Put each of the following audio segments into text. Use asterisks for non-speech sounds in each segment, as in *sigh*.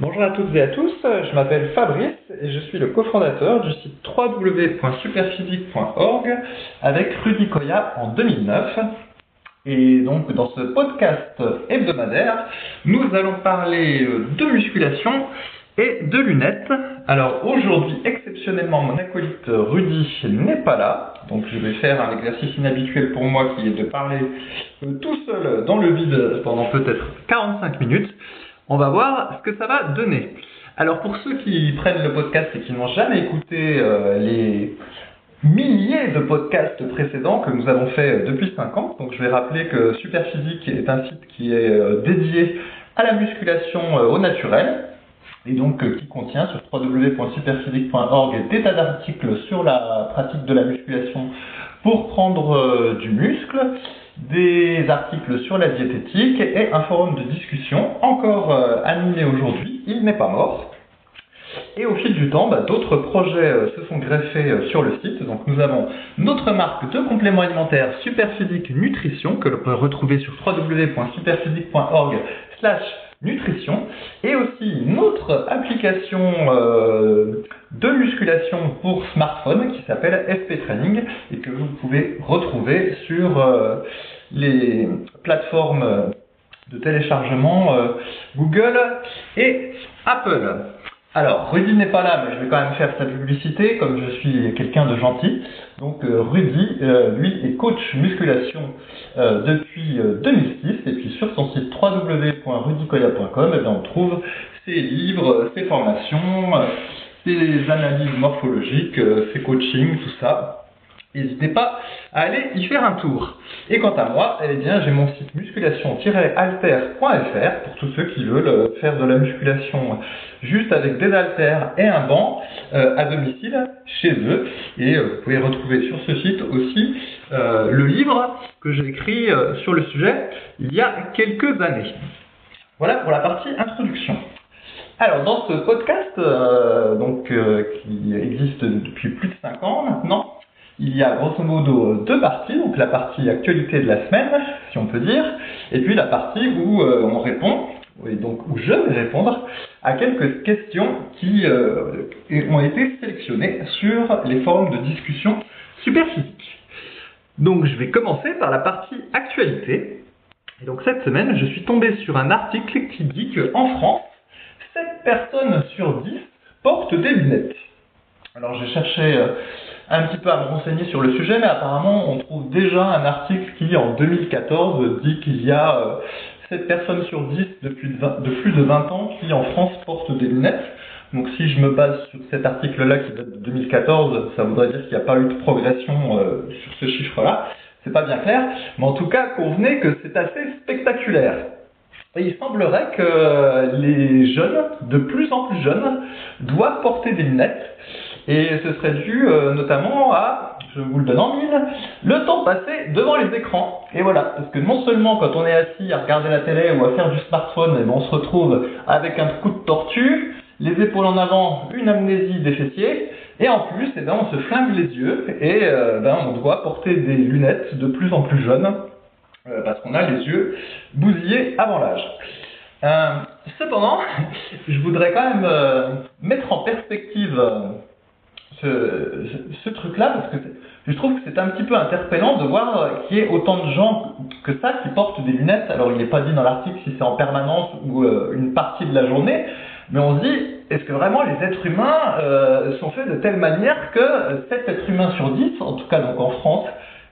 Bonjour à toutes et à tous, je m'appelle Fabrice et je suis le cofondateur du site www.superphysique.org avec Rudy Koya en 2009. Et donc dans ce podcast hebdomadaire, nous allons parler de musculation et de lunettes. Alors aujourd'hui, exceptionnellement, mon acolyte Rudy n'est pas là, donc je vais faire un exercice inhabituel pour moi qui est de parler tout seul dans le vide pendant peut-être 45 minutes. On va voir ce que ça va donner. Alors pour ceux qui prennent le podcast et qui n'ont jamais écouté euh, les milliers de podcasts précédents que nous avons fait depuis 5 ans, donc je vais rappeler que Superphysique est un site qui est euh, dédié à la musculation euh, au naturel et donc qui contient sur www.superphysique.org des tas d'articles sur la pratique de la musculation pour prendre du muscle des articles sur la diététique et un forum de discussion encore euh, animé aujourd'hui. Il n'est pas mort. Et au fil du temps, bah, d'autres projets euh, se sont greffés euh, sur le site. Donc nous avons notre marque de compléments alimentaires Superphysique Nutrition que l'on peut retrouver sur www.superphysique.org nutrition et aussi une application de musculation pour smartphone qui s'appelle FP Training et que vous pouvez retrouver sur les plateformes de téléchargement euh, Google et Apple. Alors, Rudy n'est pas là, mais je vais quand même faire sa publicité, comme je suis quelqu'un de gentil. Donc, euh, Rudy, euh, lui, est coach musculation depuis 2006, et puis sur son site www.rudykoya.com, eh on trouve ses livres, ses formations, ses analyses morphologiques, ses coachings, tout ça. N'hésitez pas à aller y faire un tour. Et quant à moi, eh bien, j'ai mon site musculation-alter.fr pour tous ceux qui veulent euh, faire de la musculation juste avec des haltères et un banc euh, à domicile chez eux. Et euh, vous pouvez retrouver sur ce site aussi le livre que j'ai écrit sur le sujet il y a quelques années. Voilà pour la partie introduction. Alors dans ce podcast, donc qui existe depuis plus de 5 ans maintenant, il y a grosso modo deux parties, donc la partie actualité de la semaine, si on peut dire, et puis la partie où euh, on répond, et donc où je vais répondre à quelques questions qui euh, ont été sélectionnées sur les forums de discussion superphysique. Donc je vais commencer par la partie actualité. Et donc cette semaine, je suis tombé sur un article qui dit qu'en France, 7 personnes sur 10 portent des lunettes. Alors j'ai cherché euh, un petit peu à me renseigner sur le sujet, mais apparemment on trouve déjà un article qui en 2014 dit qu'il y a 7 euh, personnes sur 10 depuis de, plus de 20 ans qui en France portent des lunettes. Donc si je me base sur cet article-là qui date de 2014, ça voudrait dire qu'il n'y a pas eu de progression euh, sur ce chiffre-là. C'est pas bien clair, mais en tout cas convenez que c'est assez spectaculaire. Il semblerait que les jeunes, de plus en plus jeunes, doivent porter des lunettes. Et ce serait dû euh, notamment à, je vous le donne en mille, le temps passé devant les écrans. Et voilà, parce que non seulement quand on est assis à regarder la télé ou à faire du smartphone, eh ben, on se retrouve avec un coup de tortue, les épaules en avant, une amnésie des fessiers, et en plus, eh ben, on se flingue les yeux et euh, ben, on doit porter des lunettes de plus en plus jeunes euh, parce qu'on a les yeux bousillés avant l'âge. cependant, *laughs* je voudrais quand même mettre en perspective ce, truc-là parce que je trouve que c'est un petit peu interpellant de voir qu'il y ait autant de gens que ça qui portent des lunettes. Alors il n'est pas dit dans l'article si c'est en permanence ou euh, une partie de la journée, mais on se dit est-ce que vraiment les êtres humains euh, sont faits de telle manière que 7 êtres humains sur 10, en tout cas donc en France,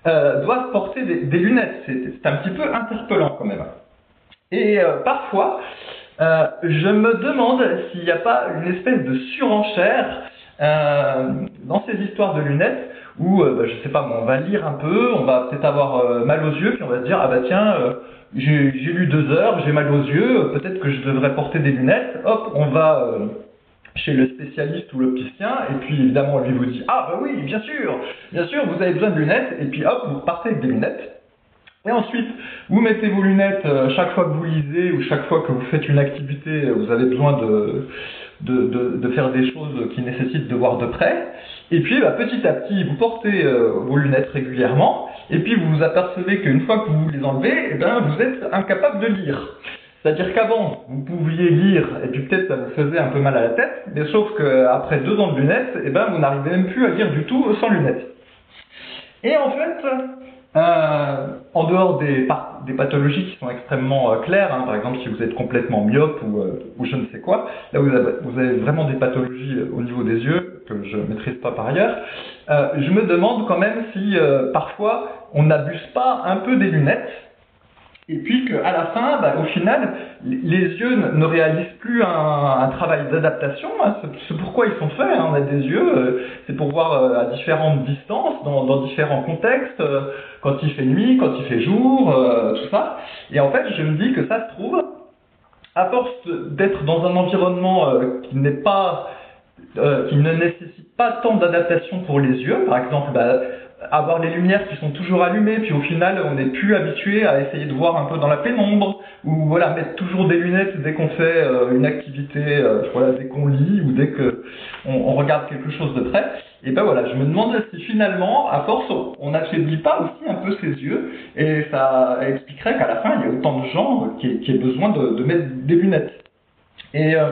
euh, doivent porter des, lunettes C'est un petit peu interpellant quand même. Et parfois, je me demande s'il n'y a pas une espèce de surenchère euh, dans ces histoires de lunettes où, euh, bah, je sais pas, on va lire un peu, on va peut-être avoir euh, mal aux yeux, puis on va se dire, ah bah tiens, j'ai lu deux heures, j'ai mal aux yeux, peut-être que je devrais porter des lunettes. Hop, on va chez le spécialiste ou l'opticien, et puis évidemment lui vous dit ah bah oui bien sûr, bien sûr vous avez besoin de lunettes, et puis hop vous partez avec des lunettes. Et ensuite, vous mettez vos lunettes chaque fois que vous lisez ou chaque fois que vous faites une activité, vous avez besoin de, faire des choses qui nécessitent de voir de près. Et puis bah, petit à petit, vous portez euh, vos lunettes régulièrement, et puis vous vous apercevez qu'une fois que vous les enlevez, eh ben, vous êtes incapable de lire. C'est-à-dire qu'avant, vous pouviez lire et puis peut-être ça vous faisait un peu mal à la tête, mais sauf qu'après deux ans de lunettes, eh ben, vous n'arrivez même plus à lire du tout sans lunettes. Et en fait, euh, en dehors des, des, pathologies qui sont extrêmement euh, claires, hein, par exemple si vous êtes complètement myope ou, euh, ou je ne sais quoi, là vous avez, vous avez, vraiment des pathologies au niveau des yeux que je ne maîtrise pas par ailleurs, je me demande quand même si parfois on n'abuse pas un peu des lunettes et puis qu'à la fin, bah, au final, les yeux ne réalisent plus un, un travail d'adaptation. Hein. C'est pourquoi ils sont faits. Hein. On a des yeux, euh, c'est pour voir euh, à différentes distances, dans, dans différents contextes, euh, quand il fait nuit, quand il fait jour, tout ça. Et en fait, je me dis que ça se trouve, à force d'être dans un environnement qui n'est pas, qui ne nécessite pas tant d'adaptation pour les yeux, par exemple, bah, avoir les lumières qui sont toujours allumées, puis au final on n'est plus habitué à essayer de voir un peu dans la pénombre, ou voilà, mettre toujours des lunettes dès qu'on fait euh, une activité, euh, voilà, dès qu'on lit ou dès que on, regarde quelque chose de près. Et ben voilà, je me demande si finalement, à force, on n'affaiblit pas aussi un peu ses yeux, et ça expliquerait qu'à la fin il y a autant de gens qui, qui aient besoin de, de mettre des lunettes. Et euh,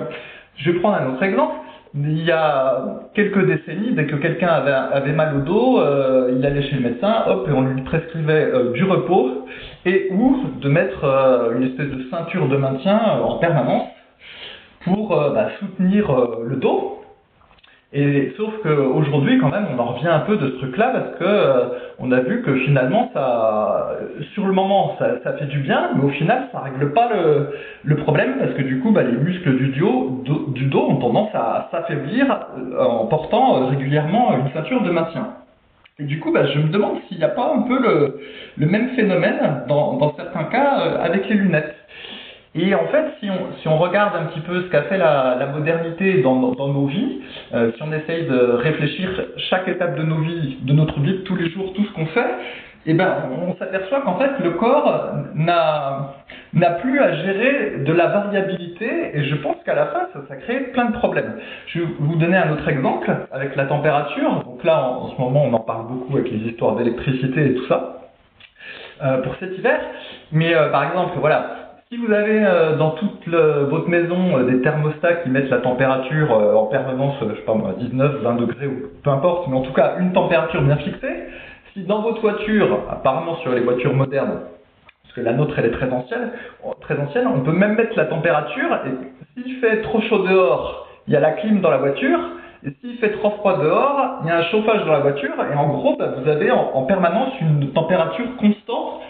je vais prendre un autre exemple il y a quelques décennies, dès que quelqu'un avait, mal au dos, euh, il allait chez le médecin, hop, et on lui prescrivait euh, du repos et ou de mettre euh, une espèce de ceinture de maintien en permanence pour bah, soutenir le dos. Et sauf qu'aujourd'hui, quand même, on en revient un peu de ce truc-là parce que euh, on a vu que finalement, ça, sur le moment, ça, ça, fait du bien, mais au final, ça règle pas le, le problème parce que du coup, bah, les muscles du dos, du dos ont tendance à s'affaiblir euh, en portant euh, régulièrement une ceinture de maintien. Et du coup, bah, je me demande s'il n'y a pas un peu le, le même phénomène dans, dans certains cas avec les lunettes. Et en fait, si on, si on regarde un petit peu ce qu'a fait la, la, modernité dans, dans nos vies, euh, si on essaye de réfléchir chaque étape de nos vies, de notre vie, tous les jours, tout ce qu'on fait, eh ben, on s'aperçoit qu'en fait, le corps n'a plus à gérer de la variabilité et je pense qu'à la fin, ça, ça, crée plein de problèmes. Je vais vous donner un autre exemple avec la température. Donc là, en, en ce moment, on en parle beaucoup avec les histoires d'électricité et tout ça euh, pour cet hiver. Mais euh, par exemple, voilà, si vous avez euh, dans toute votre maison euh, des thermostats qui mettent la température euh, en permanence, je sais pas moi, 19, 20 degrés ou peu importe, mais en tout cas une température bien fixée, si dans votre voiture, apparemment sur les voitures modernes, parce que la nôtre elle est très ancienne, on peut même mettre la température et s'il fait trop chaud dehors, il y a la clim dans la voiture, et s'il fait trop froid dehors, il y a un chauffage dans la voiture, et en gros, bah, vous avez en, en, permanence une température constante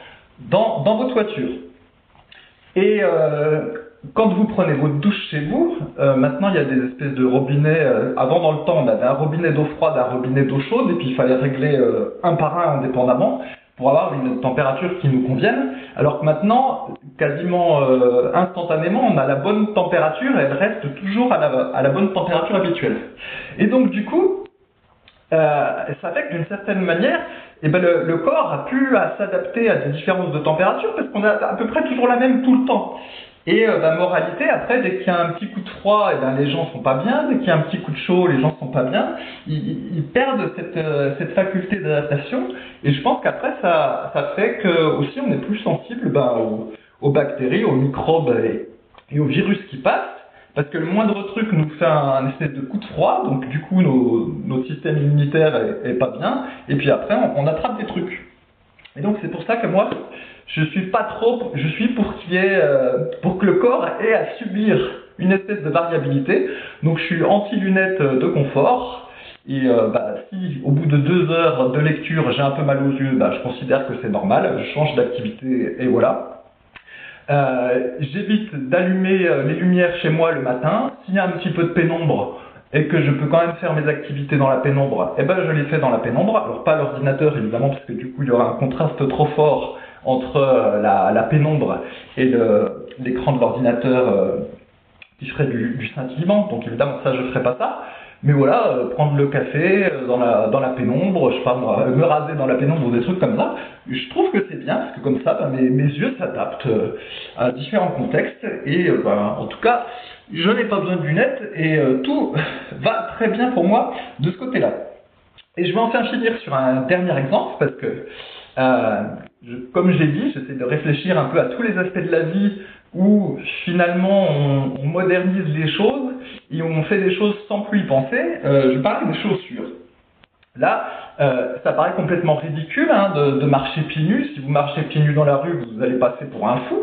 dans, dans votre voiture. Et euh, quand vous prenez votre douche chez vous, euh, maintenant il y a des espèces de robinets. Euh, avant dans le temps, on avait un robinet d'eau froide, un robinet d'eau chaude, et puis il fallait régler euh, un par un indépendamment pour avoir une température qui nous convienne. Alors que maintenant, quasiment euh, instantanément, on a la bonne température et elle reste toujours à la, à la bonne température habituelle. Et donc du coup, ça fait que d'une certaine manière, eh ben le, corps a pu s'adapter à des différences de température parce qu'on a à peu près toujours la même tout le temps. Et euh, la moralité, après, dès qu'il y a un petit coup de froid, eh ben, les gens sont pas bien. Dès qu'il y a un petit coup de chaud, les gens sont pas bien. Ils, perdent cette, euh, cette faculté d'adaptation. Et je pense qu'après, ça, ça fait que aussi on est plus sensible ben, aux, aux, bactéries, aux microbes et aux virus qui passent. Parce que le moindre truc nous fait un, espèce de coup de froid, donc du coup nos, notre système immunitaire est, pas bien, et puis après on, attrape des trucs. Et donc c'est pour ça que moi je suis pas trop, je suis pour qu'il ait, euh, pour que le corps ait à subir une espèce de variabilité. Donc je suis anti-lunettes de confort. Et euh, bah, si au bout de deux heures de lecture j'ai un peu mal aux yeux, bah, je considère que c'est normal, je change d'activité et voilà. Euh, j'évite d'allumer euh, les lumières chez moi le matin. S'il y a un petit peu de pénombre et que je peux quand même faire mes activités dans la pénombre, eh ben je les fais dans la pénombre. Alors pas l'ordinateur évidemment parce que du coup il y aura un contraste trop fort entre euh, la, pénombre et l'écran de l'ordinateur qui ferait du, du scintillement. Donc évidemment ça je ferai pas ça. Mais voilà, euh, prendre le café euh, dans la, dans la pénombre, je sais pas moi, me raser dans la pénombre ou des trucs comme ça, je trouve que c'est bien, parce que comme ça, ben, mes, mes, yeux s'adaptent euh, à différents contextes, et ben, en tout cas, je n'ai pas besoin de lunettes, et tout *laughs* va très bien pour moi de ce côté-là. Et je vais enfin finir sur un dernier exemple, parce que, je, comme j'ai dit, j'essaie de réfléchir un peu à tous les aspects de la vie où finalement on, modernise les choses et on fait des choses sans plus y penser. Euh, je parle des chaussures. Là, euh, ça paraît complètement ridicule hein, de, marcher pieds nus. Si vous marchez pieds nus dans la rue, vous allez passer pour un fou.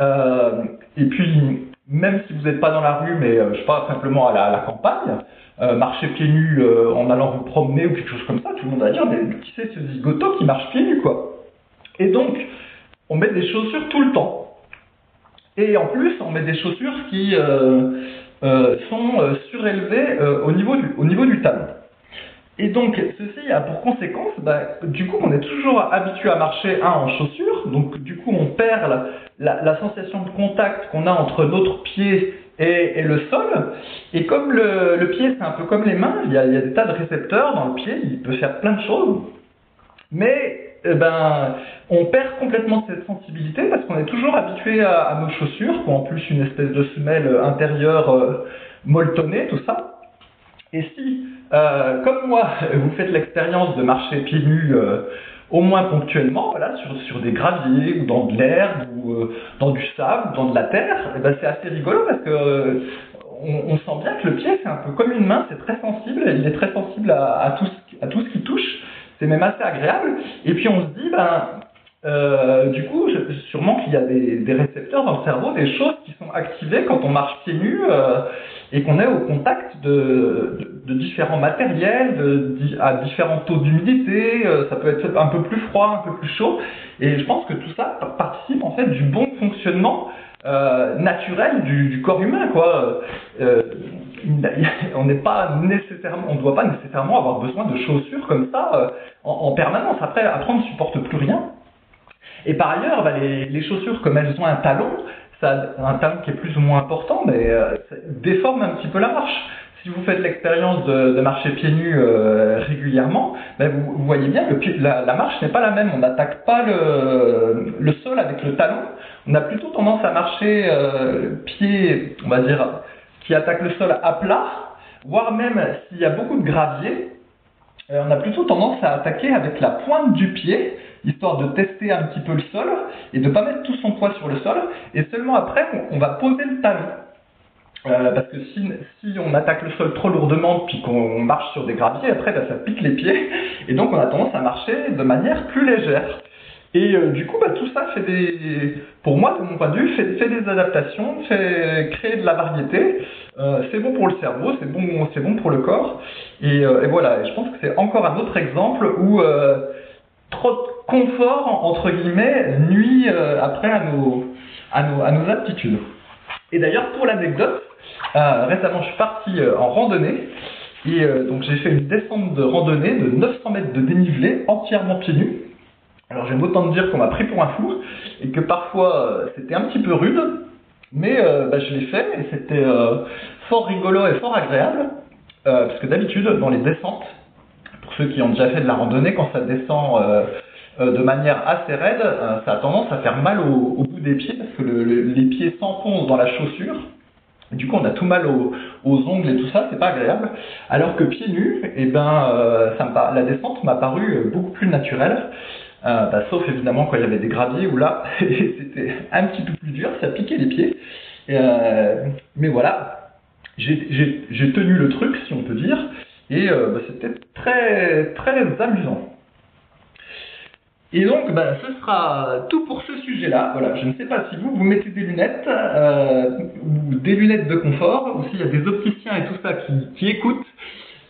Euh, et puis, même si vous n'êtes pas dans la rue, mais je pas, simplement à la, campagne, marcher pieds nus en allant vous promener ou quelque chose comme ça, tout le monde va dire, mais qui c'est ce zigoto qui marche pieds nus, quoi? Et donc, on met des chaussures tout le temps. Et en plus, on met des chaussures qui sont euh, surélevées au, niveau du, au niveau du talon. Et donc, ceci a pour conséquence, bah, du coup, qu'on est toujours habitué à marcher un en chaussures, donc du coup, on perd la, sensation de contact qu'on a entre notre pied et, et, le sol. Et comme le, le pied, c'est un peu comme les mains, il y, a, il y, a, des tas de récepteurs dans le pied, il peut faire plein de choses. Mais eh ben, on perd complètement cette sensibilité parce qu'on est toujours habitué à, nos chaussures, qui ont en plus une espèce de semelle intérieure euh, molletonnée, tout ça. Et si, euh, comme moi, *laughs* vous faites l'expérience de marcher pieds nus euh, au moins ponctuellement, voilà, sur, des graviers ou dans de l'herbe ou euh, dans du sable ou dans de la terre, eh ben, c'est assez rigolo parce que on, sent bien que le pied c'est un peu comme une main, c'est très sensible, il est très sensible à tout ce qui touche c'est même assez agréable. Et puis on se dit, ben, euh, du coup, sûrement qu'il y a des, des, récepteurs dans le cerveau, des choses qui sont activées quand on marche pieds nus euh, et qu'on est au contact de, de, de différents matériels, de, à différents taux d'humidité. Euh, ça peut être un peu plus froid, un peu plus chaud. Et je pense que tout ça participe en fait du bon fonctionnement euh, naturel du, du, corps humain, quoi. On ne doit pas nécessairement avoir besoin de chaussures comme ça euh, en, permanence. Après, après, on ne supporte plus rien. Et par ailleurs, bah, les, chaussures, comme elles ont un talon, un talon qui est plus ou moins important, mais euh, déforme un petit peu la marche. Si vous faites l'expérience de, marcher pieds nus euh, régulièrement, bah, vous, voyez bien que la, marche n'est pas la même. On n'attaque pas le, le, sol avec le talon. On a plutôt tendance à marcher euh, pied, on va dire, qui attaque le sol à plat, voire même s'il y a beaucoup de gravier, euh, on a plutôt tendance à attaquer avec la pointe du pied, histoire de tester un petit peu le sol et de ne pas mettre tout son poids sur le sol. Et seulement après, on, va poser le talon. Euh, parce que si, on attaque le sol trop lourdement puis qu'on marche sur des graviers, après bah, ça pique les pieds et donc on a tendance à marcher de manière plus légère. Et euh, du coup, bah, tout ça fait des, pour moi, de mon point de vue, fait, des adaptations, fait créer de la variété. Euh, c'est bon pour le cerveau, c'est bon, c'est bon pour le corps. Et, euh, et voilà, je pense que c'est encore un autre exemple où euh, trop de confort entre guillemets nuit après à nos, à nos, à nos aptitudes. Et d'ailleurs, pour l'anecdote, récemment, je suis parti en randonnée. Et donc j'ai fait une descente de randonnée de 900 mètres de dénivelé entièrement pieds nus. Alors j'aime autant dire qu'on m'a pris pour un fou et que parfois euh, c'était un petit peu rude, mais euh, bah, je l'ai fait et c'était euh, fort rigolo et fort agréable, parce que d'habitude dans les descentes, pour ceux qui ont déjà fait de la randonnée, quand ça descend de manière assez raide, ça a tendance à faire mal au, bout des pieds parce que les pieds s'enfoncent dans la chaussure. Du coup, on a tout mal aux, ongles et tout ça, c'est pas agréable. Alors que pieds nus, eh ben, ça la descente m'a paru beaucoup plus naturelle. Euh, bah, sauf évidemment quand il y avait des graviers où là *laughs* c'était un petit peu plus dur, ça piquait les pieds. Euh, mais voilà, j'ai tenu le truc si on peut dire, et euh, bah, c'était très très amusant. Et donc, bah, ce sera tout pour ce sujet-là. Voilà, je ne sais pas si vous, vous mettez des lunettes, ou des lunettes de confort, ou s'il y a des opticiens et tout ça qui, qui écoutent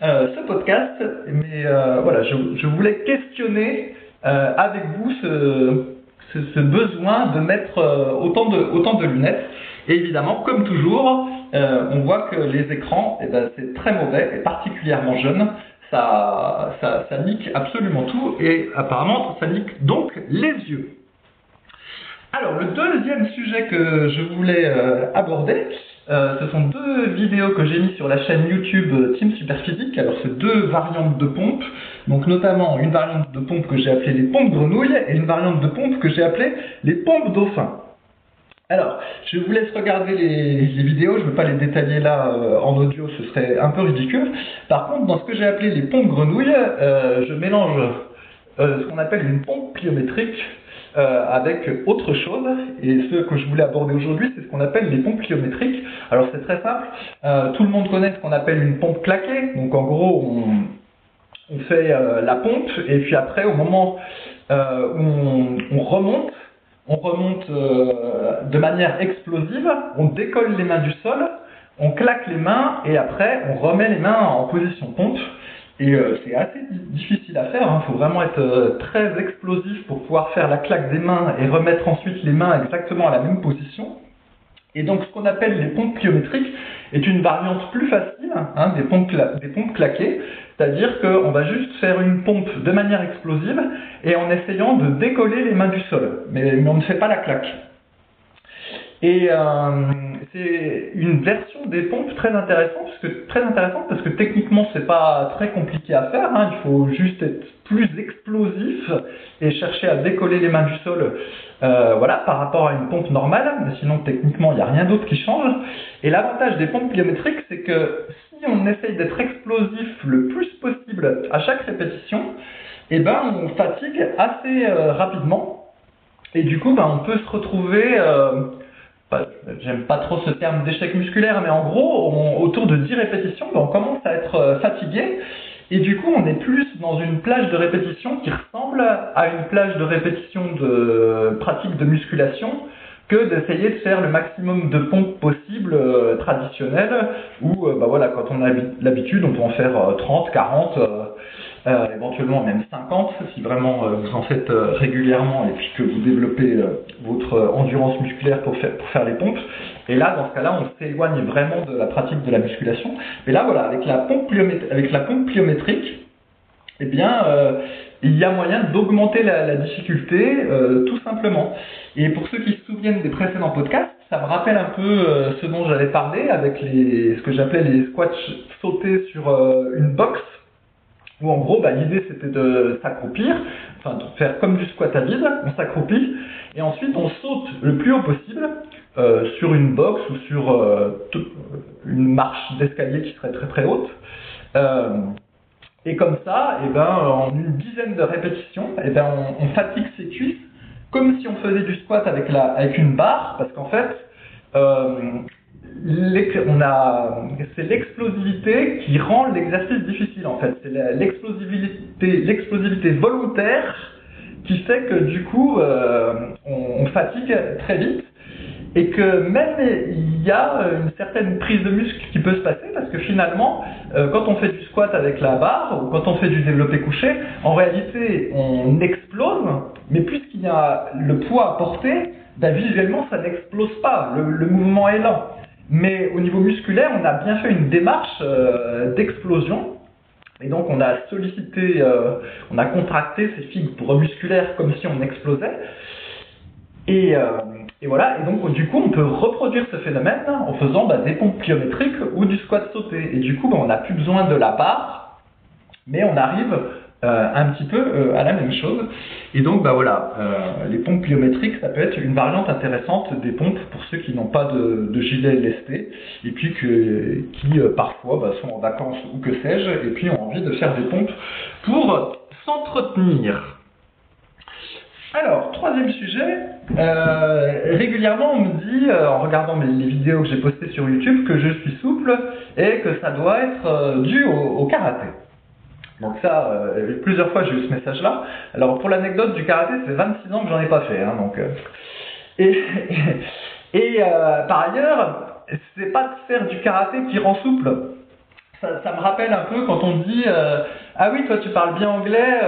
ce podcast. Mais voilà, je, je voulais questionner euh, avec vous ce, besoin de mettre euh, autant, de, lunettes. Et évidemment, comme toujours, euh, on voit que les écrans, eh ben, c'est très mauvais, et particulièrement jeunes. Ça, ça, nique absolument tout, et apparemment, ça nique donc les yeux. Alors, le deuxième sujet que je voulais aborder, euh, ce sont deux vidéos que j'ai mises sur la chaîne YouTube Team Superphysique. Alors, c'est deux variantes de pompes. Donc, notamment une variante de pompe que j'ai appelée les pompes grenouilles et une variante de pompe que j'ai appelée les pompes dauphins. Alors, je vous laisse regarder les, vidéos, je ne veux pas les détailler là euh, en audio, ce serait un peu ridicule. Par contre, dans ce que j'ai appelé les pompes grenouilles, euh, je mélange ce qu'on appelle une pompe pliométrique avec autre chose. Et ce que je voulais aborder aujourd'hui, c'est ce qu'on appelle les pompes pliométriques. Alors c'est très simple. tout le monde connaît ce qu'on appelle une pompe claquée. Donc en gros, on, on fait la pompe et puis après, au moment où on, on remonte, on remonte de manière explosive, on décolle les mains du sol, on claque les mains et après on remet les mains en position pompe. Et euh, c'est assez difficile à faire, il hein. faut vraiment être euh, très explosif pour pouvoir faire la claque des mains et remettre ensuite les mains exactement à la même position. Et donc ce qu'on appelle les pompes pliométriques est une variante plus facile hein, des, pompes des pompes claquées, c'est-à-dire qu'on va juste faire une pompe de manière explosive et en essayant de décoller les mains du sol, mais, on ne fait pas la claque. Et euh, c'est une version des pompes très intéressante, parce que, très intéressante parce que techniquement c'est pas très compliqué à faire, hein, il faut juste être plus explosif et chercher à décoller les mains du sol euh, voilà, par rapport à une pompe normale, mais sinon techniquement il n'y a rien d'autre qui change. Et l'avantage des pompes pliométriques c'est que si on essaye d'être explosif le plus possible à chaque répétition, eh ben on fatigue assez euh, rapidement. Et du coup ben, on peut se retrouver euh, j'aime pas trop ce terme d'échec musculaire, mais en gros, autour de 10 répétitions, ben, on commence à être euh, fatigué. Et du coup, on est plus dans une plage de répétition qui ressemble à une plage de répétition de pratique de musculation que d'essayer de faire le maximum de pompes possible euh, traditionnelles où euh, bah voilà quand on a l'habitude on peut en faire 30 40 euh, éventuellement même 50 si vraiment euh, vous en faites euh, régulièrement et puis que vous développez votre endurance musculaire pour faire, pour faire les pompes. Et là, dans ce cas-là, on s'éloigne vraiment de la pratique de la musculation. Mais là, voilà, avec la pompe, avec la pompe pliométrique, eh bien, il y a moyen d'augmenter la, la, difficulté, tout simplement. Et pour ceux qui se souviennent des précédents podcasts, ça me rappelle un peu ce dont j'avais parlé avec les, ce que j'appelais les squats sautés sur une box où en gros, bah, l'idée c'était de s'accroupir, enfin de faire comme du squat à vide, on s'accroupit, et ensuite on saute le plus haut possible euh, sur une box ou sur euh, une marche d'escalier qui serait très très haute. Euh, et comme ça, et eh ben, en une dizaine de répétitions, et eh ben, on, on, fatigue ses cuisses comme si on faisait du squat avec, la, avec une barre, parce qu'en fait, on a, c'est l'explosivité qui rend l'exercice difficile en fait. C'est l'explosivité, volontaire qui fait que du coup euh, on, fatigue très vite et que même il y a une certaine prise de muscle qui peut se passer parce que finalement euh, quand on fait du squat avec la barre ou quand on fait du développé couché, en réalité on explose, mais puisqu'il y a le poids à porter, ben, visuellement ça n'explose pas, le mouvement est lent. Mais au niveau musculaire, on a bien fait une démarche euh, d'explosion. Et donc on a sollicité, euh, on a contracté ces fibres musculaires comme si on explosait. Et, euh, et, voilà, et donc du coup on peut reproduire ce phénomène en faisant bah, des pompes pliométriques ou du squat sauté. Et du coup bah, on n'a plus besoin de la barre, mais on arrive euh, un petit peu euh, à la même chose. Et donc, bah voilà, euh, les pompes pliométriques, ça peut être une variante intéressante des pompes pour ceux qui n'ont pas de, gilet lesté et puis qui parfois bah, sont en vacances ou que sais-je, et puis ont envie de faire des pompes pour s'entretenir. Alors, troisième sujet, régulièrement on me dit, en regardant les vidéos que j'ai postées sur YouTube, que je suis souple et que ça doit être dû au karaté. Donc ça, euh, plusieurs fois j'ai eu ce message-là. Alors pour l'anecdote du karaté, c'est 26 ans que j'en ai pas fait. Hein, donc, euh. et et euh, par ailleurs, c'est pas de faire du karaté qui rend souple. Ça, ça me rappelle un peu quand on dit ah oui toi tu parles bien anglais,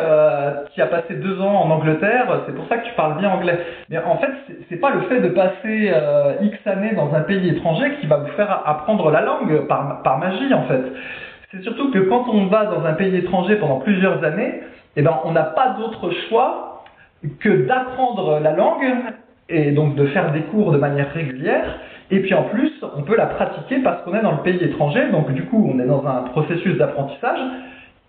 tu as passé deux ans en Angleterre, c'est pour ça que tu parles bien anglais. Mais en fait c'est pas le fait de passer X années dans un pays étranger qui va vous faire apprendre la langue par, par magie en fait. C'est surtout que quand on va dans un pays étranger pendant plusieurs années, eh ben, on n'a pas d'autre choix que d'apprendre la langue et donc de faire des cours de manière régulière. Et puis en plus, on peut la pratiquer parce qu'on est dans le pays étranger, donc du coup, on est dans un processus d'apprentissage.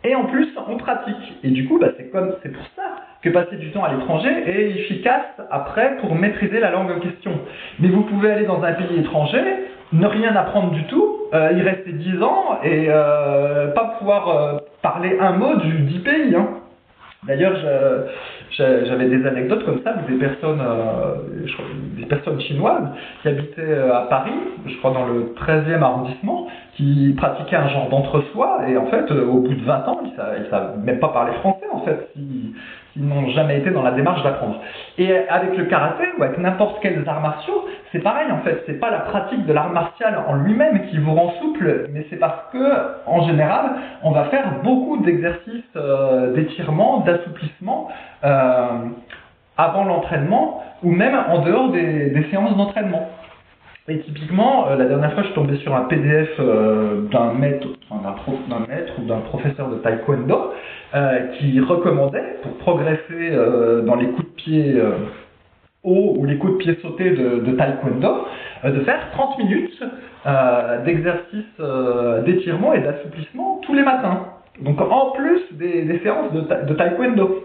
Et en plus, on pratique. Et du coup, bah, c'est comme, c'est pour ça que passer du temps à l'étranger est efficace après pour maîtriser la langue en question. Mais vous pouvez aller dans un pays étranger, ne rien apprendre du tout, euh, y rester 10 ans et euh, pas pouvoir euh, parler un mot du 10 pays. Hein. D'ailleurs, j'avais des anecdotes comme ça, des personnes, euh, des personnes chinoises qui habitaient à Paris, je crois dans le 13e arrondissement, qui pratiquaient un genre d'entre-soi, et en fait, au bout de 20 ans, ils ne savent, même pas parler français, en fait. Ils n'ont jamais été dans la démarche d'apprendre. Et avec le karaté ou avec n'importe quels arts martiaux, c'est pareil en fait. C'est pas la pratique de l'art martial en lui-même qui vous rend souple, mais c'est parce que en général, on va faire beaucoup d'exercices euh, d'étirement, d'assouplissement euh, avant l'entraînement ou même en dehors des, des séances d'entraînement. Et typiquement, euh, la dernière fois, je suis tombé sur un PDF euh, d'un maître, d'un maître ou d'un professeur de taekwondo euh, qui recommandait, pour progresser dans les coups de pied hauts ou les coups de pied sautés de, taekwondo, de faire 30 minutes d'exercice d'étirement et d'assouplissement tous les matins. Donc en plus des, séances de, de taekwondo.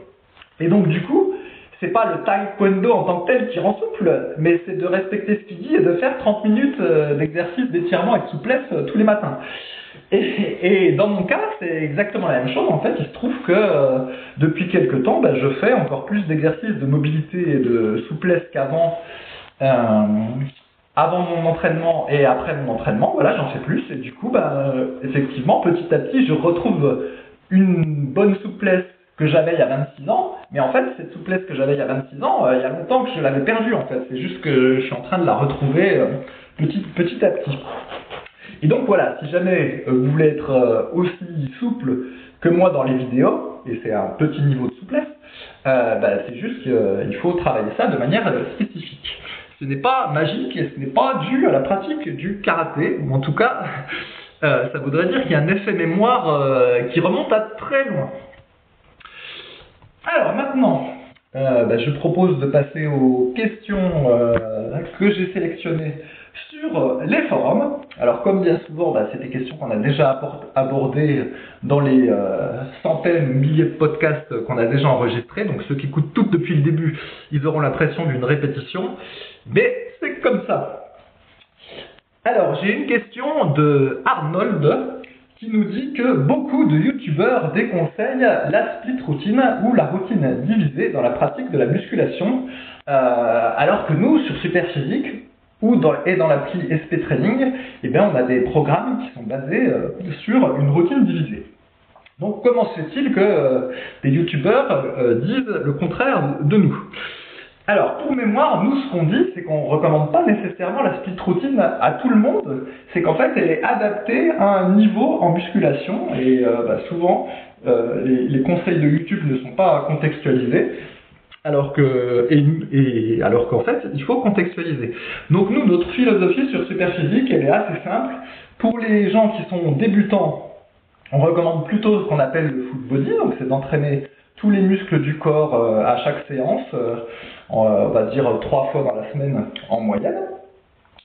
Et donc du coup, c'est pas le taekwondo en tant que tel qui rend souple, mais c'est de respecter ce qu'il dit et de faire 30 minutes euh, d'exercice d'étirement avec souplesse euh, tous les matins. Et, dans mon cas, c'est exactement la même chose. En fait, il se trouve que euh, depuis quelques temps, ben, je fais encore plus d'exercices de mobilité et de souplesse qu'avant. avant mon entraînement et après mon entraînement, voilà, j'en fais plus. Et du coup, ben, effectivement, petit à petit, je retrouve une bonne souplesse que j'avais il y a 26 ans, mais en fait, cette souplesse que j'avais il y a 26 ans, euh, il y a longtemps que je l'avais perdue, en fait. C'est juste que je suis en train de la retrouver euh, petit, à petit. Et donc voilà, si jamais euh, vous voulez être aussi souple que moi dans les vidéos, et c'est un petit niveau de souplesse, bah, c'est juste qu'il faut travailler ça de manière spécifique. Ce n'est pas magique et ce n'est pas dû à la pratique du karaté, ou en tout cas, *laughs* ça voudrait dire qu'il y a un effet mémoire qui remonte à très loin. Alors maintenant, euh, bah, je propose de passer aux questions euh, que j'ai sélectionnées sur les forums. Alors comme bien souvent, bah, c'est des questions qu'on a déjà abordées dans les euh, centaines milliers de podcasts qu'on a déjà enregistrés. Donc ceux qui écoutent tout depuis le début, ils auront l'impression d'une répétition. Mais c'est comme ça. Alors j'ai une question de Arnold qui nous dit que beaucoup de youtubeurs déconseillent la split routine ou la routine divisée dans la pratique de la musculation, euh, alors que nous, sur Superphysique ou dans, et dans l'appli SP Training, eh bien, on a des programmes qui sont basés euh, sur une routine divisée. Donc comment se fait-il que euh, des youtubeurs disent le contraire de nous? Alors, pour mémoire, nous, ce qu'on dit, c'est qu'on ne recommande pas nécessairement la split routine à tout le monde. C'est qu'en fait, elle est adaptée à un niveau en musculation. Et euh, bah, souvent, euh, les, conseils de YouTube ne sont pas contextualisés. Alors que, et, alors qu'en fait, il faut contextualiser. Donc nous, notre philosophie sur Superphysique, elle est assez simple. Pour les gens qui sont débutants, on recommande plutôt ce qu'on appelle le full body, donc c'est d'entraîner tous les muscles du corps euh, à chaque séance, euh, on va dire trois fois dans la semaine en moyenne.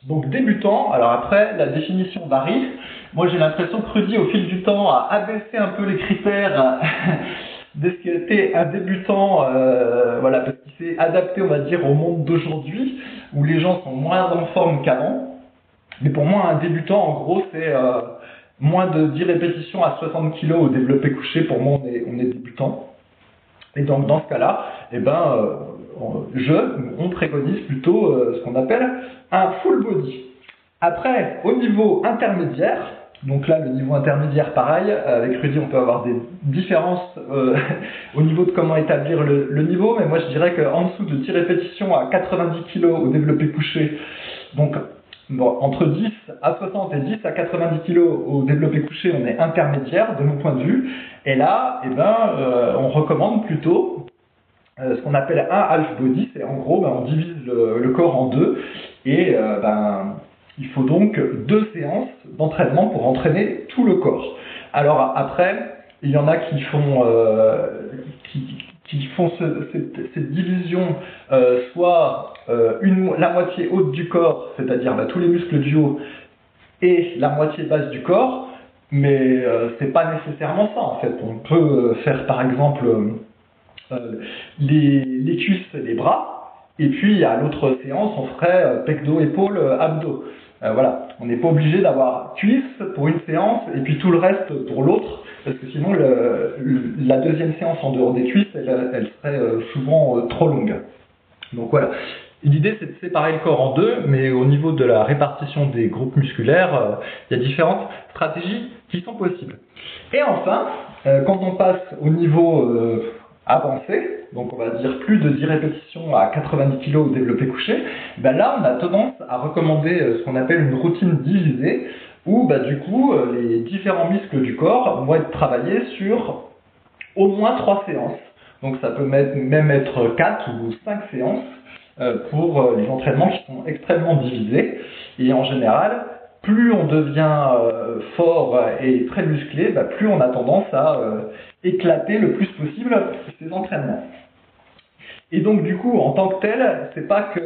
Donc débutant, alors après la définition varie. Moi j'ai l'impression que Rudy au fil du temps a abaissé un peu les critères *laughs* de ce qui était un débutant, euh, voilà, parce qu'il s'est adapté on va dire au monde d'aujourd'hui où les gens sont moins en forme qu'avant. Mais pour moi un débutant en gros c'est moins de 10 répétitions à 60 kg au développé couché, pour moi on est, on est débutant. Et donc dans ce cas-là, eh ben, euh, je, on préconise plutôt euh, ce qu'on appelle un full body. Après, au niveau intermédiaire, donc là, le niveau intermédiaire, pareil, avec Rudy, on peut avoir des différences euh, *laughs* au niveau de comment établir le, niveau, mais moi je dirais qu'en dessous de 10 répétitions à 90 kg au développé couché, donc entre 10 à 60 et 10 à 90 kg au développé couché, on est intermédiaire de mon point de vue. Et là, eh ben, euh, on recommande plutôt ce qu'on appelle un half body. C'est en gros, ben, on divise le, corps en deux et euh, ben, il faut donc deux séances d'entraînement pour entraîner tout le corps. Alors après, il y en a qui font qui, qui font cette, division euh, soit euh, une, la moitié haute du corps, c'est-à-dire bah, tous les muscles du haut, et la moitié basse du corps, mais euh, c'est pas nécessairement ça en fait. On peut faire par exemple les, les, cuisses les bras, et puis à l'autre séance on ferait pec dos, épaules, abdos. voilà, on n'est pas obligé d'avoir cuisse pour une séance et puis tout le reste pour l'autre, parce que sinon la deuxième séance en dehors des cuisses, elle, serait souvent trop longue. Donc voilà. L'idée, c'est de séparer le corps en deux, mais au niveau de la répartition des groupes musculaires, il y a différentes stratégies qui sont possibles. Et enfin, quand on passe au niveau avancé, donc on va dire plus de 10 répétitions à 90 kg au développé couché, ben là on a tendance à recommander euh, ce qu'on appelle une routine divisée, où bah, du coup euh, les différents muscles du corps vont être travaillés sur au moins 3 séances. Donc ça peut même être 4 ou 5 séances euh, pour les entraînements qui sont extrêmement divisés. Et en général, plus on devient fort et très musclé, bah, plus on a tendance à éclater le plus possible ces entraînements. Et donc du coup, en tant que tel, c'est pas que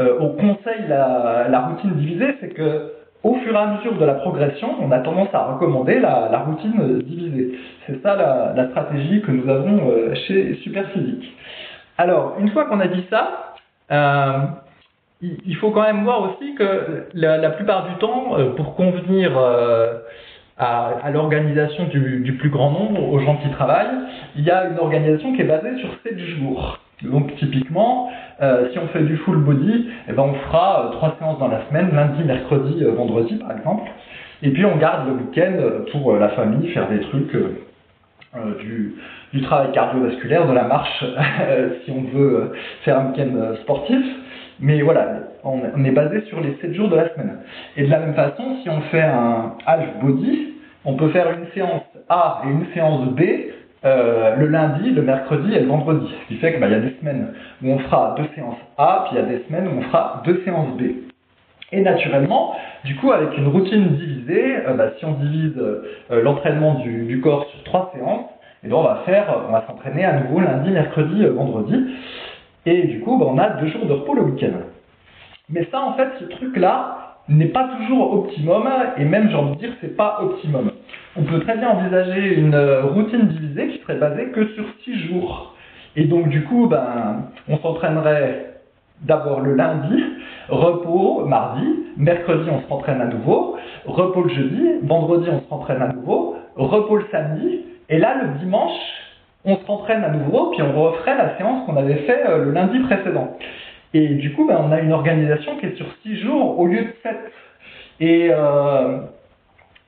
euh, on conseille la, routine divisée, c'est que au fur et à mesure de la progression, on a tendance à recommander la, routine divisée. C'est ça la, stratégie que nous avons euh, chez Superphysique. Alors, une fois qu'on a dit ça, euh, il, faut quand même voir aussi que la, plupart du temps, pour convenir à, l'organisation du, plus grand nombre, aux gens qui travaillent, il y a une organisation qui est basée sur 7 jours. Donc typiquement, euh, si on fait du full body, eh ben on fera euh, trois séances dans la semaine, lundi, mercredi, euh, vendredi par exemple. Et puis on garde le week-end pour la famille, faire des trucs, du, du, travail cardiovasculaire, de la marche, *laughs* si on veut faire un week-end sportif. Mais voilà, on, est basé sur les 7 jours de la semaine. Et de la même façon, si on fait un half body, on peut faire une séance A et une séance B euh, le lundi, le mercredi et le vendredi. Ce qui fait qu'il bah, y a des semaines où on fera deux séances A, puis il y a des semaines où on fera deux séances B. Et naturellement, du coup, avec une routine divisée, euh, bah, si on divise euh, l'entraînement du, corps sur trois séances, et eh ben, on va faire, on va s'entraîner à nouveau lundi, mercredi, vendredi. Et du coup, bah, on a deux jours de repos le week-end. Mais ça, en fait, ce truc-là n'est pas toujours optimum, et même, j'ai envie de dire, c'est pas optimum. On peut très bien envisager une euh, routine divisée qui serait basée que sur six jours. Et donc, du coup, ben, on s'entraînerait d'abord le lundi, repos mardi, mercredi on se rentraîne à nouveau, repos le jeudi, vendredi on se rentraîne à nouveau, repos le samedi, et là le dimanche on se rentraîne à nouveau, puis on referait la séance qu'on avait fait euh, le lundi précédent. Et du coup, ben, on a une organisation qui est sur 6 jours au lieu de 7. Et, euh,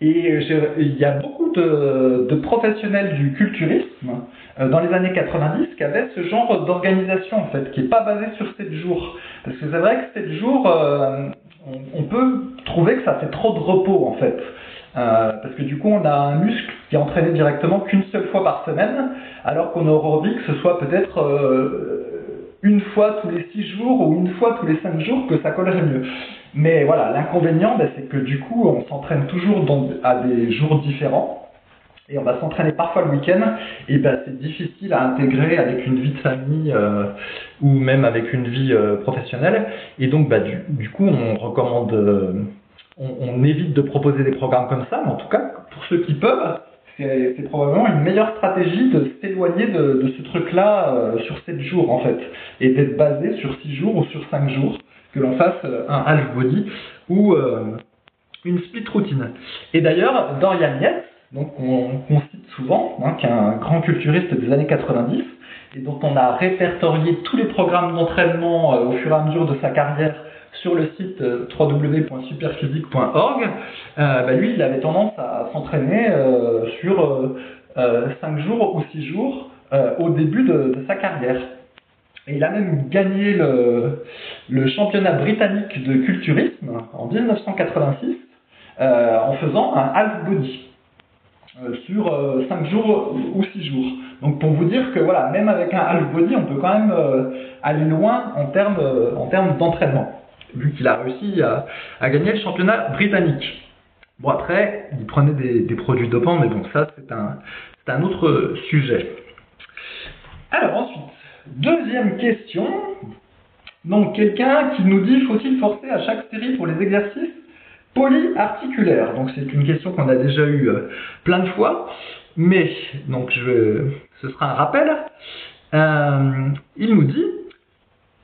et il y a beaucoup de, professionnels du culturisme euh, dans les années 90 qui avaient ce genre d'organisation en fait, qui n'est pas basé sur 7 jours. Parce que c'est vrai que 7 jours, euh, on, on, peut trouver que ça fait trop de repos en fait. Euh, parce que du coup, on a un muscle qui est entraîné directement qu'une seule fois par semaine, alors qu'on aurait envie que ce soit peut-être euh, une fois tous les six jours ou une fois tous les cinq jours que ça collerait mieux. Mais voilà, l'inconvénient, ben, c'est que du coup, on s'entraîne toujours à des jours différents. Et on va s'entraîner parfois le week-end, et ben, c'est difficile à intégrer avec une vie de famille euh, ou même avec une vie professionnelle. Et donc, bah, du, du, coup, on recommande on, évite de proposer des programmes comme ça, mais en tout cas, pour ceux qui peuvent, c'est probablement une meilleure stratégie de s'éloigner de, ce truc-là euh, sur 7 jours en fait, et d'être basé sur 6 jours ou sur 5 jours, que l'on fasse euh, un half body ou euh, une split routine. Et d'ailleurs, Dorian Yates, donc on, cite souvent, hein, qui est un grand culturiste des années 90, et dont on a répertorié tous les programmes d'entraînement au fur et à mesure de sa carrière sur le site euh, www.superphysique.org, euh, bah, lui, il avait tendance à s'entraîner euh, sur 5 jours ou 6 jours au début de, sa carrière. Et il a même gagné le, le championnat britannique de culturisme en 1986 en faisant un half body sur 5 jours ou 6 jours. Donc pour vous dire que voilà, même avec un half body, on peut quand même aller loin en termes en termes d'entraînement vu qu'il a réussi à, gagner le championnat britannique. Bon, après, il prenait des, produits dopants, mais bon, ça, c'est un, un autre sujet. Alors, ensuite, deuxième question. Donc, quelqu'un qui nous dit faut-il forcer à chaque série pour les exercices polyarticulaires? Donc, c'est une question qu'on a déjà eue euh, plein de fois, mais donc je, ce sera un rappel. Euh, il nous dit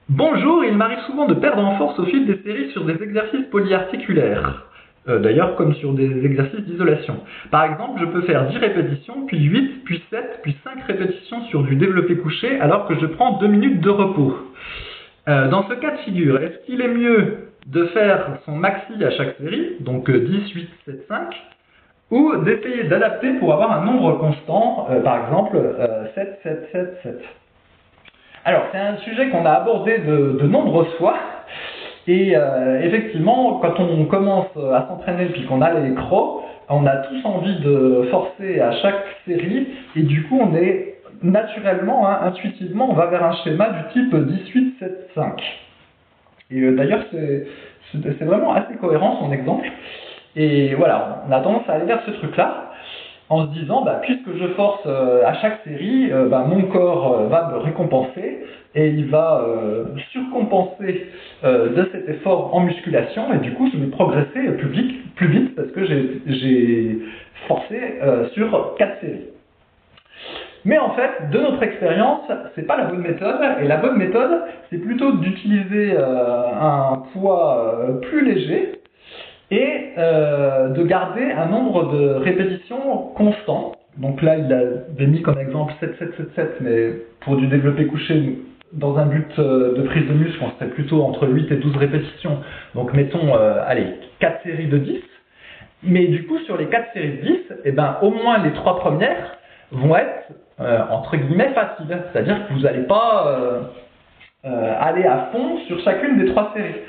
Bonjour, il m'arrive souvent de perdre en force au fil des séries sur des exercices polyarticulaires. Euh, D'ailleurs, comme sur des exercices d'isolation. Par exemple, je peux faire 10 répétitions, puis 8, puis 7, puis 5 répétitions sur du développé couché, alors que je prends 2 minutes de repos. Euh, dans ce cas de figure, est-ce qu'il est mieux de faire son maxi à chaque série, donc euh, 10, 8, 7, 5, ou d'essayer d'adapter pour avoir un nombre constant, euh, par exemple euh, 7, 7, 7, 7 Alors, c'est un sujet qu'on a abordé de, de nombreuses fois. Et euh, effectivement, quand on commence à s'entraîner puis qu'on a les crocs, on a tous envie de forcer à chaque série et du coup on est naturellement, hein, intuitivement, on va vers un schéma du type 18, 7, 5. Et euh, d'ailleurs, c'est vraiment assez cohérent son exemple. Et voilà, on a tendance à aller vers ce truc-là en se disant, bah, puisque je force euh, à chaque série, euh, bah, mon corps euh, va me récompenser et il va surcompenser de cet effort en musculation et du coup je vais progresser plus vite, plus vite parce que j'ai- forcé sur quatre séries. Mais en fait, de notre expérience, c'est pas la bonne méthode. Et la bonne méthode, c'est plutôt d'utiliser un poids plus léger et euh, de garder un nombre de répétitions constant. Donc là, il avait mis comme exemple 7, 7, 7, 7, mais pour du développé couché, dans un but euh, de prise de muscle, on serait plutôt entre 8 et 12 répétitions. Donc mettons, euh, allez, 4 séries de 10. Mais du coup, sur les 4 séries de 10, eh ben, au moins les 3 premières vont être, euh, entre guillemets, faciles. C'est-à-dire que vous n'allez pas euh, euh, aller à fond sur chacune des 3 séries.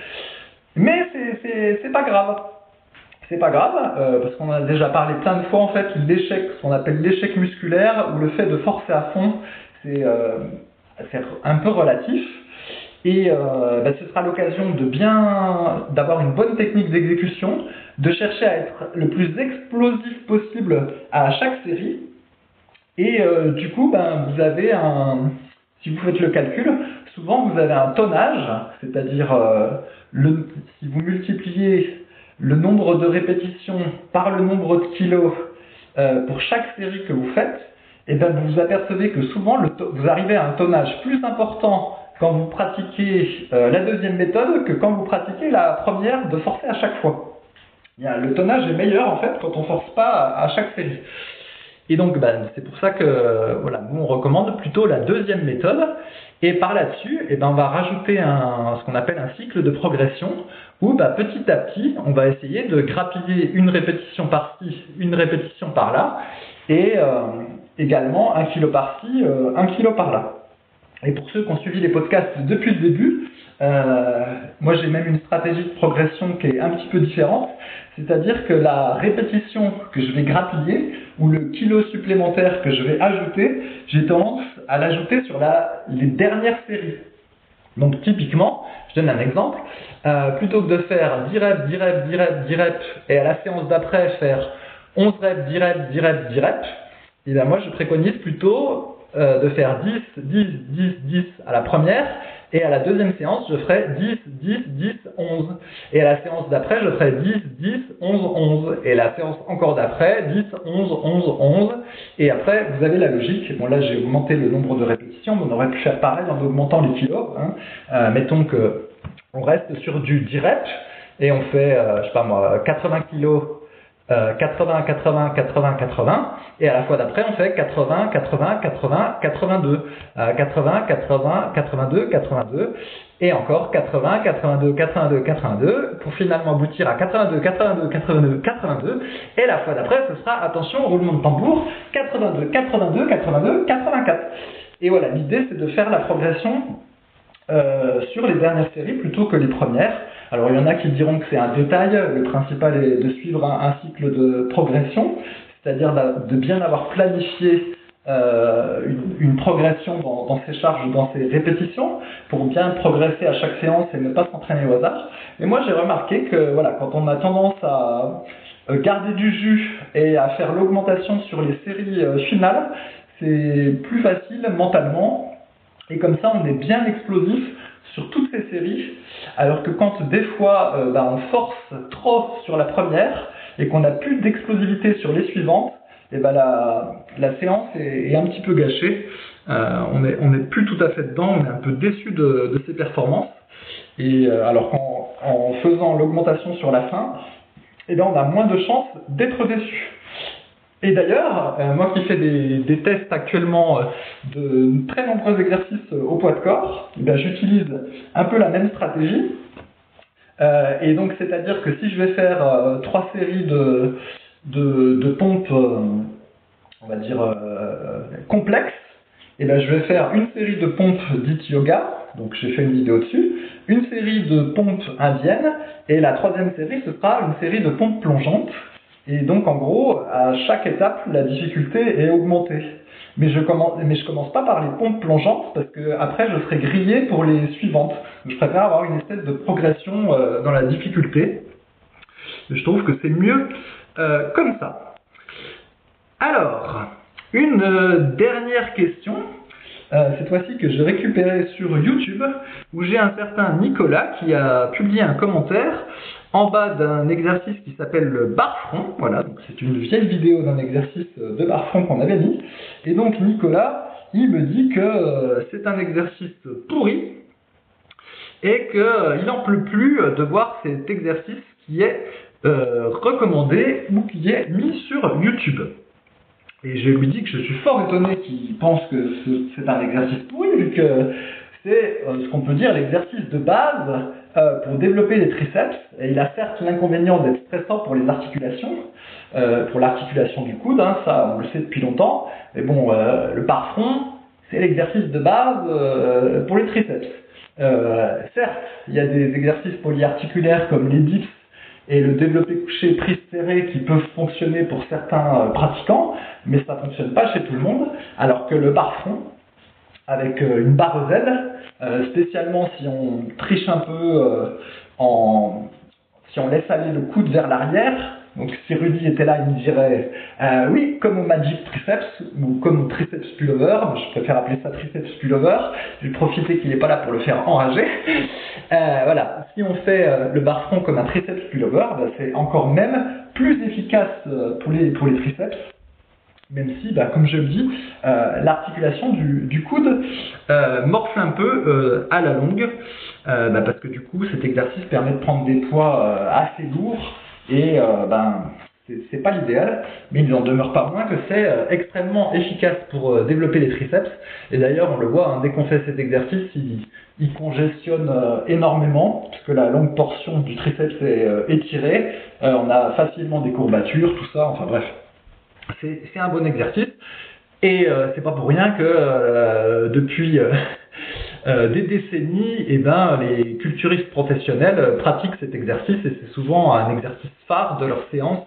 Mais c'est- pas grave. C'est pas grave, euh, parce qu'on a déjà parlé plein de fois en fait l'échec, ce qu'on appelle l'échec musculaire, ou le fait de forcer à fond, c'est euh, un peu relatif. Et euh, bah, ce sera l'occasion de bien d'avoir une bonne technique d'exécution, de chercher à être le plus explosif possible à chaque série. Et euh, du coup, ben, vous avez un, si vous faites le calcul, souvent vous avez un tonnage, c'est-à-dire si vous multipliez le nombre de répétitions par le nombre de kilos euh, pour chaque série que vous faites, et bien vous vous apercevez que souvent vous arrivez à un tonnage plus important quand vous pratiquez euh, la deuxième méthode que quand vous pratiquez la première de forcer à chaque fois. Le tonnage est meilleur en fait quand on force pas à, chaque série. Et donc ben, c'est pour ça que voilà, nous on recommande plutôt la deuxième méthode. Et par là-dessus, eh ben, on va rajouter un, ce qu'on appelle un cycle de progression où bah, petit à petit, on va essayer de grappiller une répétition par-ci, une répétition par-là, et euh, également un kilo par-ci, euh, un kilo par-là. Et pour ceux qui ont suivi les podcasts depuis le début, euh, moi j'ai même une stratégie de progression qui est un petit peu différente, c'est-à-dire que la répétition que je vais grappiller ou le kilo supplémentaire que je vais ajouter, j'ai tendance à l'ajouter sur la, les dernières séries. Donc typiquement, je donne un exemple, euh, plutôt que de faire 10 reps, 10 reps, 10 reps, 10 reps, et à la séance d'après faire 11 reps, 10 reps, 10 reps, 10 reps, et bien moi je préconise plutôt euh, de faire 10, 10, 10, 10 à la première, et à la deuxième séance je ferai 10, 10, 10, 11. Et à la séance d'après je ferai 10, 10, 11, 11. Et la séance encore d'après, 10, 11, 11, 11. Et après vous avez la logique, bon là j'ai augmenté le nombre de répétitions, mais on aurait pu faire pareil en augmentant les kilos. Hein. Euh, mettons que on reste sur du 10 reps, et on fait, euh, je sais pas moi, 80 kilos euh, 80, 80, 80, 80, et à la fois d'après on fait 80, 80, 80, 82, euh, 80, 80, 82, 82, et encore 80, 82, 82, 82, pour finalement aboutir à 82, 82, 82, 82, et la fois d'après ce sera, attention, roulement de tambour, 82, 82, 82, 84. Et voilà, l'idée c'est de faire la progression euh, sur les dernières séries plutôt que les premières. Alors il y en a qui diront que c'est un détail, le principal est de suivre un, cycle de progression, c'est-à-dire de bien avoir planifié euh, une, progression dans, ses charges, dans ses répétitions, pour bien progresser à chaque séance et ne pas s'entraîner au hasard. Et moi j'ai remarqué que voilà, quand on a tendance à garder du jus et à faire l'augmentation sur les séries euh, finales, c'est plus facile mentalement et comme ça on est bien explosif sur toutes ces séries, alors que quand des fois euh, bah, on force trop sur la première et qu'on n'a plus d'explosivité sur les suivantes, et bah, la, la séance est, un petit peu gâchée. on n'est est plus tout à fait dedans, on est un peu déçu de, ses performances. Et alors qu'en en faisant l'augmentation sur la fin, eh bien, on a moins de chances d'être déçu. Et d'ailleurs, moi qui fais des, tests actuellement de très nombreux exercices au poids de corps, eh j'utilise un peu la même stratégie. Euh, et donc, c'est-à-dire que si je vais faire euh, trois séries de, pompes, euh, on va dire, complexes, et ben, je vais faire une série de pompes dites yoga, donc j'ai fait une vidéo dessus, une série de pompes indiennes, et la troisième série, ce sera une série de pompes plongeantes. Et donc, en gros, à chaque étape, la difficulté est augmentée. Mais je commence, commence pas par les pompes plongeantes parce que après je serai grillé pour les suivantes. Je préfère avoir une espèce de progression euh, dans la difficulté. Je trouve que c'est mieux euh, comme ça. Alors, une euh, dernière question, cette fois-ci que j'ai récupérée sur YouTube, où j'ai un certain Nicolas qui a publié un commentaire en bas d'un exercice qui s'appelle le bar-front. Voilà, c'est une vieille vidéo d'un exercice de bar-front qu'on avait mis. Et donc Nicolas, il me dit que euh, c'est un exercice pourri et qu'il euh, n'en peut plus de voir cet exercice qui est euh, recommandé ou qui est mis sur YouTube. Et je lui dis que je suis fort étonné qu'il pense que c'est un exercice pourri, vu que c'est ce qu'on peut dire l'exercice de base euh, pour développer les triceps. Et il a certes l'inconvénient d'être stressant pour les articulations, euh, pour l'articulation du coude, hein, ça on le sait depuis longtemps. Mais bon, euh, le par-front, c'est l'exercice de base pour les triceps. certes, il y a des exercices polyarticulaires comme les dips et le développé couché prise serré qui peuvent fonctionner pour certains pratiquants, mais ça fonctionne pas chez tout le monde. Alors que le bar-front, avec une barre Z, euh, spécialement si on triche un peu euh, en si on laisse aller le coude vers l'arrière. Donc si Rudy était là, il me dirait euh, oui, comme au Magic Triceps ou comme au Triceps Pullover. Je préfère appeler ça Triceps Pullover. Je vais profiter qu'il n'est pas là pour le faire enrager. *laughs* voilà, si on fait le bar front comme un Triceps Pullover, bah, c'est encore même plus efficace pour les, pour les triceps même si, bah, comme je le dis, euh, l'articulation du, coude euh, morfle un peu euh, à la longue, bah, parce que du coup, cet exercice permet de prendre des poids assez lourds et ben, c'est pas l'idéal, mais il n'en demeure pas moins que c'est extrêmement efficace pour développer les triceps. Et d'ailleurs, on le voit, hein, dès qu'on fait cet exercice, il, il congestionne énormément, puisque la longue portion du triceps est étirée. on a facilement des courbatures, tout ça, enfin bref c'est un bon exercice. Et euh, c'est pas pour rien que euh, depuis euh, *laughs* des décennies, eh ben, les culturistes professionnels pratiquent cet exercice et c'est souvent un exercice phare de leur séance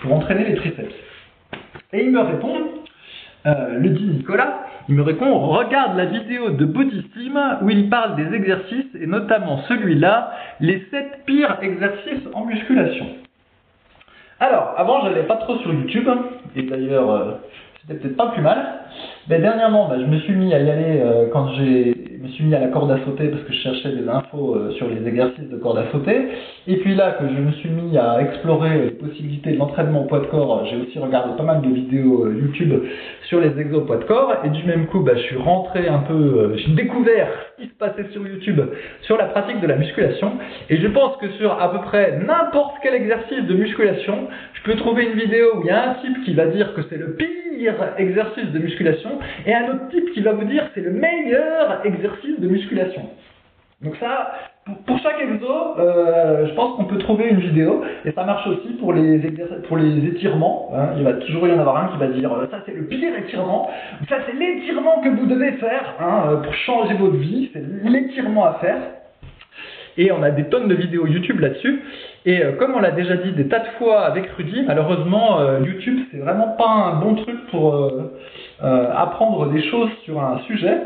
pour entraîner les triceps. Et il me répond, le dit Nicolas, il me répond regarde la vidéo de Bodyslim où il parle des exercices et notamment celui-là, les 7 pires exercices en musculation. Alors, avant, j'allais pas trop sur YouTube, et d'ailleurs, euh, c'était peut-être pas plus mal. Mais dernièrement, bah, je me suis mis à y aller euh, quand j'ai me suis mis à la corde à sauter parce que je cherchais des infos euh, sur les exercices de corde à sauter. Et puis là, que je me suis mis à explorer les possibilités de l'entraînement poids de corps, j'ai aussi regardé pas mal de vidéos euh, YouTube sur les exos poids de corps. Et du même coup, bah, je suis rentré un peu, euh, j'ai découvert se passait sur YouTube sur la pratique de la musculation. Et je pense que sur à peu près n'importe quel exercice de musculation, je peux trouver une vidéo où il y a un type qui va dire que c'est le pire exercice de musculation et un autre type qui va vous dire c'est le meilleur exercice de musculation. Donc ça, pour, chaque exo, euh, je pense qu'on peut trouver une vidéo et ça marche aussi pour les, pour les étirements. Hein. Il va toujours y en avoir un qui va dire euh, ça c'est le pire étirement, ça c'est l'étirement que vous devez faire hein, euh, pour changer votre vie, c'est l'étirement à faire. Et on a des tonnes de vidéos YouTube là-dessus. Et comme on l'a déjà dit des tas de fois avec Rudy, malheureusement, YouTube, c'est vraiment pas un bon truc pour apprendre des choses sur un sujet.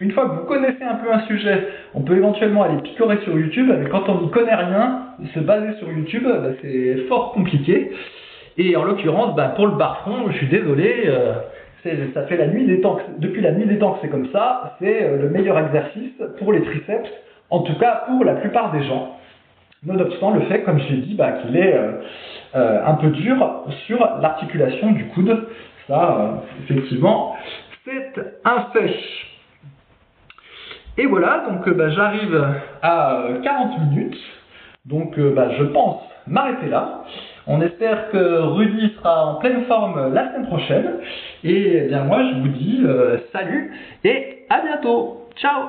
Une fois que vous connaissez un peu un sujet, on peut éventuellement aller picorer sur YouTube, mais quand on n'y connaît rien, se baser sur YouTube, bah, c'est fort compliqué. Et en l'occurrence, bah, pour le bar-front, je suis désolé, ça fait la nuit des temps, depuis la nuit des temps que c'est comme ça, c'est le meilleur exercice pour les triceps, en tout cas pour la plupart des gens. Nonobstant le fait, comme je l'ai dit, bah, qu'il est euh, euh, un peu dur sur l'articulation du coude. Ça, euh, effectivement, c'est un fait. Et voilà, donc euh, bah, j'arrive à 40 euh, minutes. Donc euh, bah, je pense m'arrêter là. On espère que Rudy sera en pleine forme la semaine prochaine. Et eh bien moi je vous dis salut et à bientôt. Ciao